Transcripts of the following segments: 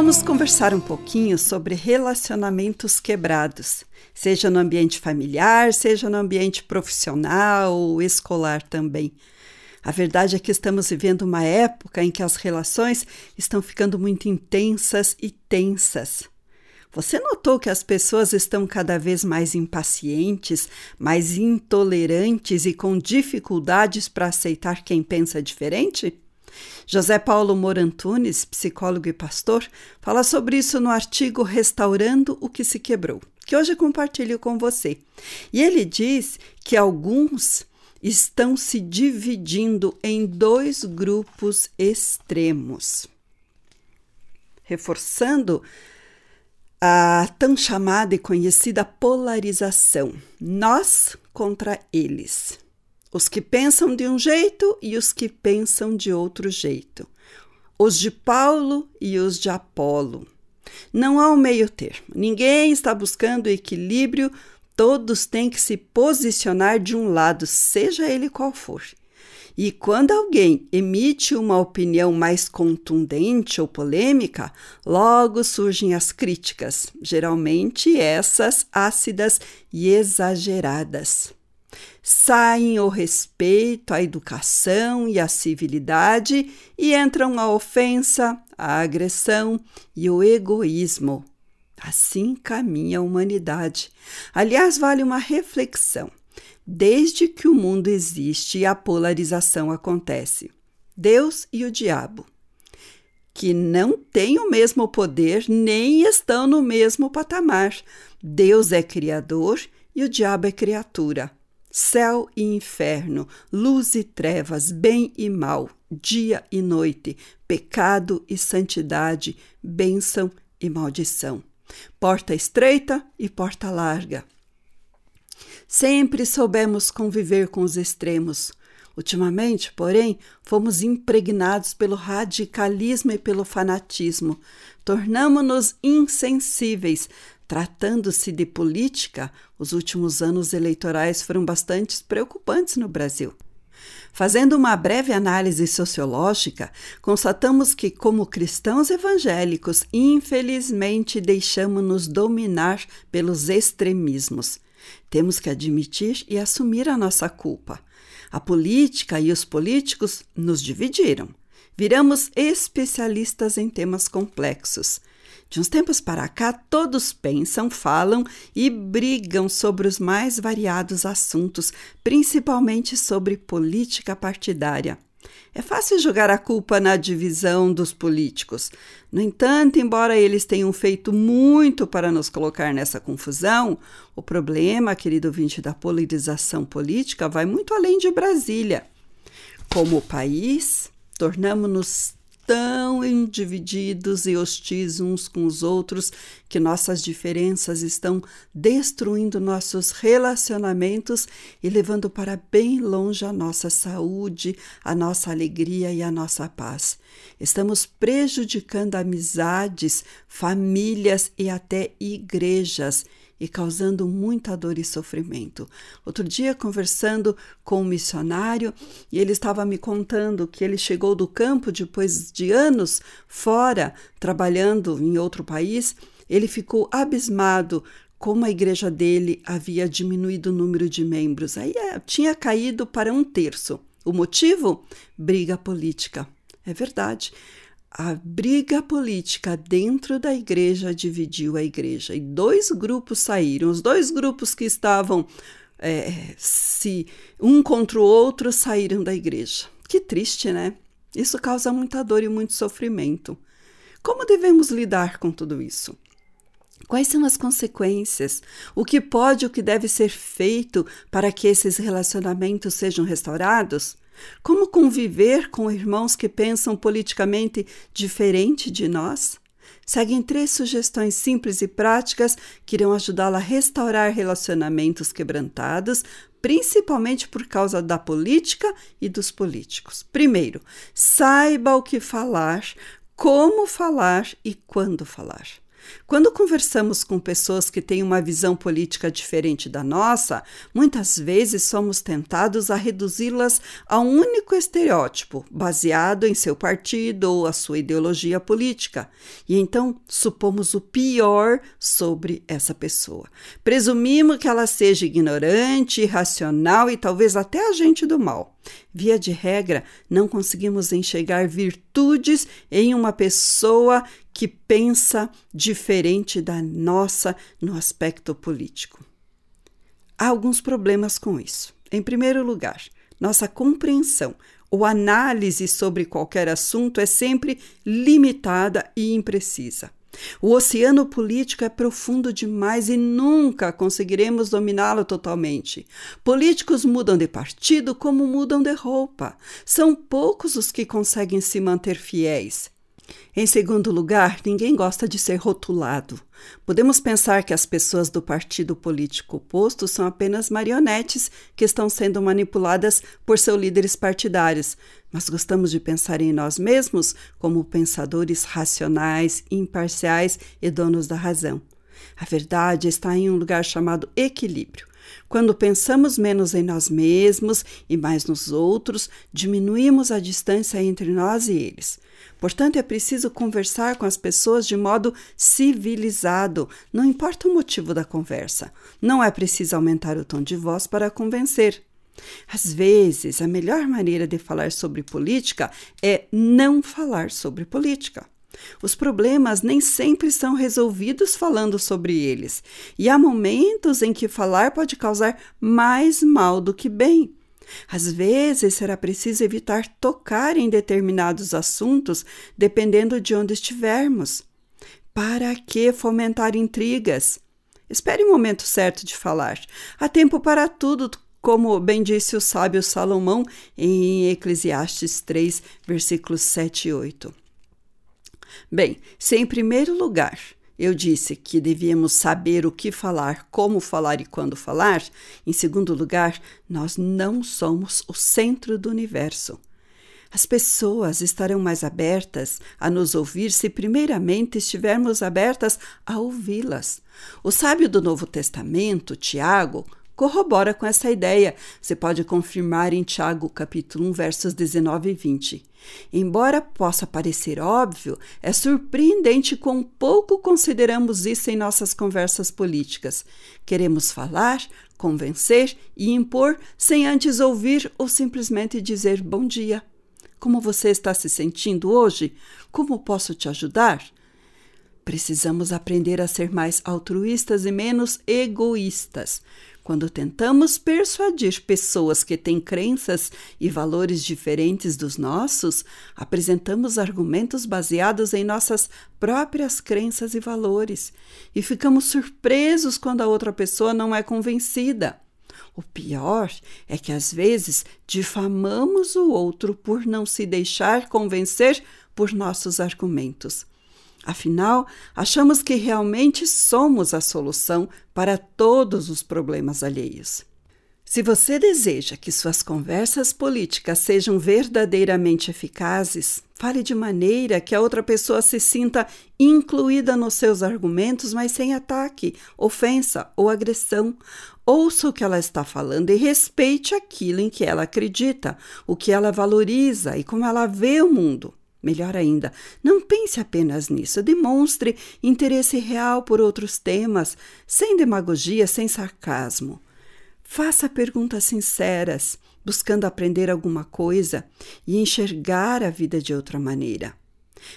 Vamos conversar um pouquinho sobre relacionamentos quebrados, seja no ambiente familiar, seja no ambiente profissional ou escolar também. A verdade é que estamos vivendo uma época em que as relações estão ficando muito intensas e tensas. Você notou que as pessoas estão cada vez mais impacientes, mais intolerantes e com dificuldades para aceitar quem pensa diferente? José Paulo Morantunes, psicólogo e pastor, fala sobre isso no artigo Restaurando o que se quebrou, que hoje compartilho com você. E ele diz que alguns estão se dividindo em dois grupos extremos, reforçando a tão chamada e conhecida polarização, nós contra eles. Os que pensam de um jeito e os que pensam de outro jeito. Os de Paulo e os de Apolo. Não há um meio termo. Ninguém está buscando equilíbrio, todos têm que se posicionar de um lado, seja ele qual for. E quando alguém emite uma opinião mais contundente ou polêmica, logo surgem as críticas, geralmente essas ácidas e exageradas. Saem o respeito, a educação e a civilidade e entram a ofensa, a agressão e o egoísmo. Assim caminha a humanidade. Aliás, vale uma reflexão. Desde que o mundo existe, a polarização acontece. Deus e o diabo, que não têm o mesmo poder nem estão no mesmo patamar. Deus é criador e o diabo é criatura. Céu e inferno, luz e trevas, bem e mal, dia e noite, pecado e santidade, bênção e maldição. Porta estreita e porta larga. Sempre soubemos conviver com os extremos. Ultimamente, porém, fomos impregnados pelo radicalismo e pelo fanatismo. Tornamo-nos insensíveis. Tratando-se de política, os últimos anos eleitorais foram bastante preocupantes no Brasil. Fazendo uma breve análise sociológica, constatamos que, como cristãos evangélicos, infelizmente deixamos-nos dominar pelos extremismos. Temos que admitir e assumir a nossa culpa. A política e os políticos nos dividiram. Viramos especialistas em temas complexos. De uns tempos para cá, todos pensam, falam e brigam sobre os mais variados assuntos, principalmente sobre política partidária. É fácil jogar a culpa na divisão dos políticos. No entanto, embora eles tenham feito muito para nos colocar nessa confusão, o problema, querido ouvinte, da polarização política vai muito além de Brasília. Como país, tornamos-nos tão divididos e hostis uns com os outros que nossas diferenças estão destruindo nossos relacionamentos e levando para bem longe a nossa saúde, a nossa alegria e a nossa paz. Estamos prejudicando amizades, famílias e até igrejas e causando muita dor e sofrimento. Outro dia, conversando com um missionário, e ele estava me contando que ele chegou do campo depois de anos fora, trabalhando em outro país, ele ficou abismado como a igreja dele havia diminuído o número de membros. Aí é, tinha caído para um terço. O motivo? Briga política. É verdade a briga política dentro da igreja dividiu a igreja e dois grupos saíram. Os dois grupos que estavam é, se um contra o outro saíram da igreja. Que triste, né? Isso causa muita dor e muito sofrimento. Como devemos lidar com tudo isso? Quais são as consequências? O que pode e o que deve ser feito para que esses relacionamentos sejam restaurados? Como conviver com irmãos que pensam politicamente diferente de nós? Seguem três sugestões simples e práticas que irão ajudá-la a restaurar relacionamentos quebrantados, principalmente por causa da política e dos políticos. Primeiro, saiba o que falar, como falar e quando falar. Quando conversamos com pessoas que têm uma visão política diferente da nossa, muitas vezes somos tentados a reduzi-las a um único estereótipo, baseado em seu partido ou a sua ideologia política, e então supomos o pior sobre essa pessoa. Presumimos que ela seja ignorante, irracional e talvez até agente do mal. Via de regra, não conseguimos enxergar virtudes em uma pessoa que pensa diferente da nossa no aspecto político. Há alguns problemas com isso. Em primeiro lugar, nossa compreensão ou análise sobre qualquer assunto é sempre limitada e imprecisa. O oceano político é profundo demais e nunca conseguiremos dominá-lo totalmente. Políticos mudam de partido como mudam de roupa. São poucos os que conseguem se manter fiéis. Em segundo lugar, ninguém gosta de ser rotulado. Podemos pensar que as pessoas do partido político oposto são apenas marionetes que estão sendo manipuladas por seus líderes partidários, mas gostamos de pensar em nós mesmos como pensadores racionais, imparciais e donos da razão. A verdade está em um lugar chamado equilíbrio. Quando pensamos menos em nós mesmos e mais nos outros, diminuímos a distância entre nós e eles. Portanto, é preciso conversar com as pessoas de modo civilizado, não importa o motivo da conversa. Não é preciso aumentar o tom de voz para convencer. Às vezes, a melhor maneira de falar sobre política é não falar sobre política. Os problemas nem sempre são resolvidos falando sobre eles, e há momentos em que falar pode causar mais mal do que bem. Às vezes será preciso evitar tocar em determinados assuntos, dependendo de onde estivermos. Para que fomentar intrigas? Espere o momento certo de falar. Há tempo para tudo, como bem disse o sábio Salomão em Eclesiastes 3, versículos 7 e 8. Bem, se em primeiro lugar eu disse que devíamos saber o que falar, como falar e quando falar, em segundo lugar, nós não somos o centro do universo. As pessoas estarão mais abertas a nos ouvir se, primeiramente, estivermos abertas a ouvi-las. O sábio do Novo Testamento, Tiago, corrobora com essa ideia. Você pode confirmar em Tiago, capítulo 1, versos 19 e 20. Embora possa parecer óbvio, é surpreendente quão pouco consideramos isso em nossas conversas políticas. Queremos falar, convencer e impor sem antes ouvir ou simplesmente dizer bom dia. Como você está se sentindo hoje? Como posso te ajudar? Precisamos aprender a ser mais altruístas e menos egoístas. Quando tentamos persuadir pessoas que têm crenças e valores diferentes dos nossos, apresentamos argumentos baseados em nossas próprias crenças e valores e ficamos surpresos quando a outra pessoa não é convencida. O pior é que às vezes difamamos o outro por não se deixar convencer por nossos argumentos. Afinal, achamos que realmente somos a solução para todos os problemas alheios. Se você deseja que suas conversas políticas sejam verdadeiramente eficazes, fale de maneira que a outra pessoa se sinta incluída nos seus argumentos, mas sem ataque, ofensa ou agressão. Ouça o que ela está falando e respeite aquilo em que ela acredita, o que ela valoriza e como ela vê o mundo. Melhor ainda, não pense apenas nisso, demonstre interesse real por outros temas, sem demagogia, sem sarcasmo. Faça perguntas sinceras, buscando aprender alguma coisa e enxergar a vida de outra maneira.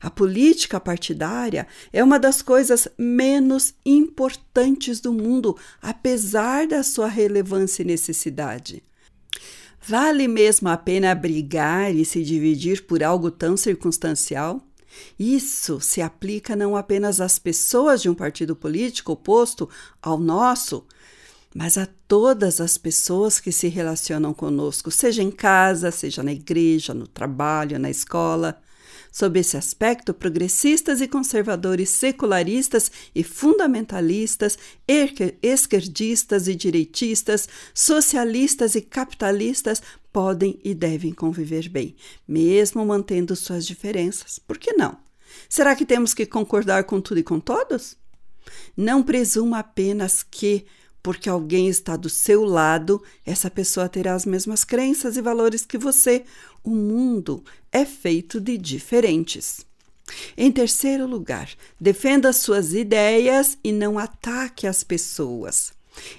A política partidária é uma das coisas menos importantes do mundo, apesar da sua relevância e necessidade. Vale mesmo a pena brigar e se dividir por algo tão circunstancial? Isso se aplica não apenas às pessoas de um partido político oposto ao nosso, mas a todas as pessoas que se relacionam conosco, seja em casa, seja na igreja, no trabalho, na escola. Sob esse aspecto, progressistas e conservadores secularistas e fundamentalistas, esquerdistas e direitistas, socialistas e capitalistas podem e devem conviver bem, mesmo mantendo suas diferenças. Por que não? Será que temos que concordar com tudo e com todos? Não presuma apenas que porque alguém está do seu lado, essa pessoa terá as mesmas crenças e valores que você. O mundo é feito de diferentes. Em terceiro lugar, defenda suas ideias e não ataque as pessoas.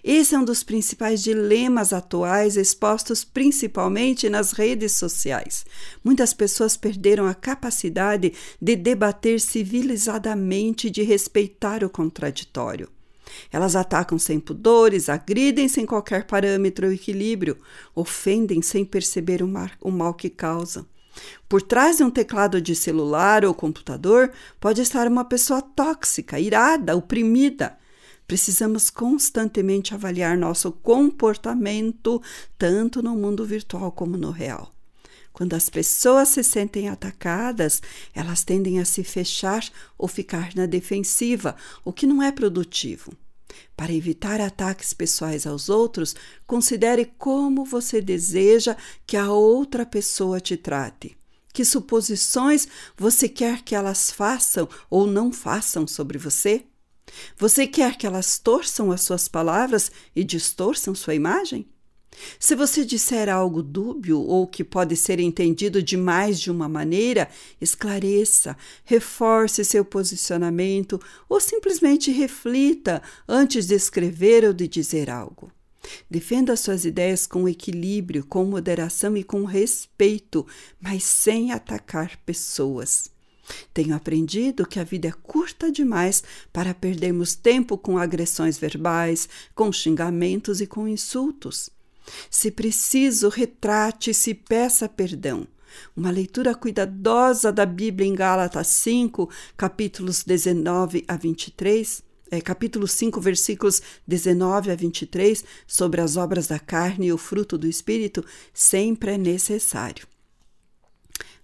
Esse é um dos principais dilemas atuais expostos principalmente nas redes sociais. Muitas pessoas perderam a capacidade de debater civilizadamente e de respeitar o contraditório. Elas atacam sem pudores, agridem sem qualquer parâmetro ou equilíbrio, ofendem sem perceber o, mar, o mal que causam. Por trás de um teclado de celular ou computador pode estar uma pessoa tóxica, irada, oprimida. Precisamos constantemente avaliar nosso comportamento, tanto no mundo virtual como no real. Quando as pessoas se sentem atacadas, elas tendem a se fechar ou ficar na defensiva, o que não é produtivo. Para evitar ataques pessoais aos outros, considere como você deseja que a outra pessoa te trate. Que suposições você quer que elas façam ou não façam sobre você? Você quer que elas torçam as suas palavras e distorçam sua imagem? Se você disser algo dúbio ou que pode ser entendido de mais de uma maneira, esclareça, reforce seu posicionamento ou simplesmente reflita antes de escrever ou de dizer algo. Defenda suas ideias com equilíbrio, com moderação e com respeito, mas sem atacar pessoas. Tenho aprendido que a vida é curta demais para perdermos tempo com agressões verbais, com xingamentos e com insultos. Se preciso, retrate-se e peça perdão. Uma leitura cuidadosa da Bíblia em Gálatas 5, capítulos 19 a 23, é, capítulo 5, versículos 19 a 23, sobre as obras da carne e o fruto do Espírito, sempre é necessário.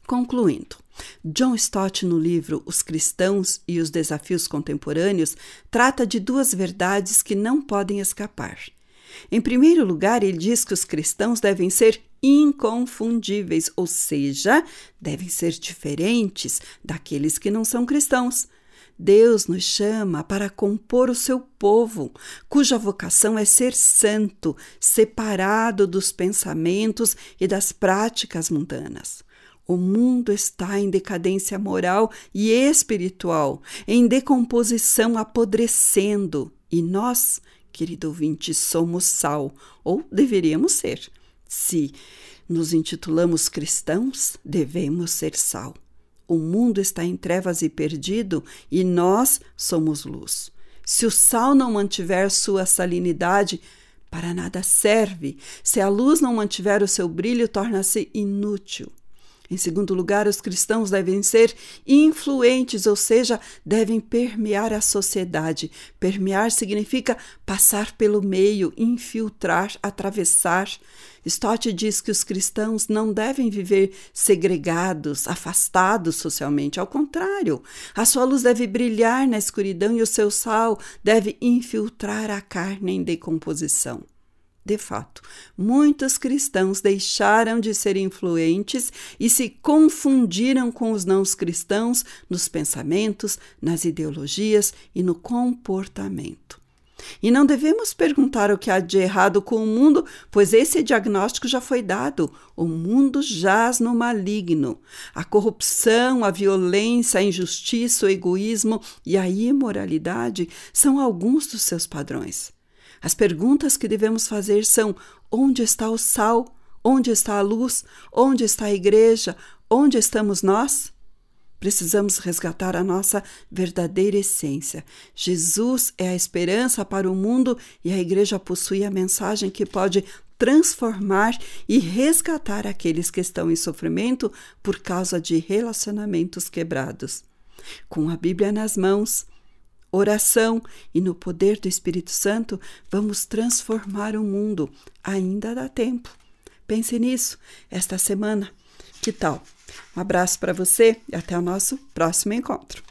Concluindo, John Stott, no livro Os Cristãos e os Desafios Contemporâneos, trata de duas verdades que não podem escapar. Em primeiro lugar, ele diz que os cristãos devem ser inconfundíveis, ou seja, devem ser diferentes daqueles que não são cristãos. Deus nos chama para compor o seu povo, cuja vocação é ser santo, separado dos pensamentos e das práticas mundanas. O mundo está em decadência moral e espiritual, em decomposição, apodrecendo, e nós querido ouvinte, somos sal, ou deveríamos ser. Se nos intitulamos cristãos, devemos ser sal. O mundo está em trevas e perdido, e nós somos luz. Se o sal não mantiver sua salinidade, para nada serve. Se a luz não mantiver o seu brilho, torna-se inútil. Em segundo lugar, os cristãos devem ser influentes, ou seja, devem permear a sociedade. Permear significa passar pelo meio, infiltrar, atravessar. Stott diz que os cristãos não devem viver segregados, afastados socialmente. Ao contrário, a sua luz deve brilhar na escuridão e o seu sal deve infiltrar a carne em decomposição. De fato, muitos cristãos deixaram de ser influentes e se confundiram com os não cristãos nos pensamentos, nas ideologias e no comportamento. E não devemos perguntar o que há de errado com o mundo, pois esse diagnóstico já foi dado. O mundo jaz no maligno. A corrupção, a violência, a injustiça, o egoísmo e a imoralidade são alguns dos seus padrões. As perguntas que devemos fazer são: onde está o sal? Onde está a luz? Onde está a igreja? Onde estamos nós? Precisamos resgatar a nossa verdadeira essência. Jesus é a esperança para o mundo e a igreja possui a mensagem que pode transformar e resgatar aqueles que estão em sofrimento por causa de relacionamentos quebrados. Com a Bíblia nas mãos, oração e no poder do Espírito Santo, vamos transformar o mundo. Ainda dá tempo. Pense nisso esta semana. Que tal? Um abraço para você e até o nosso próximo encontro.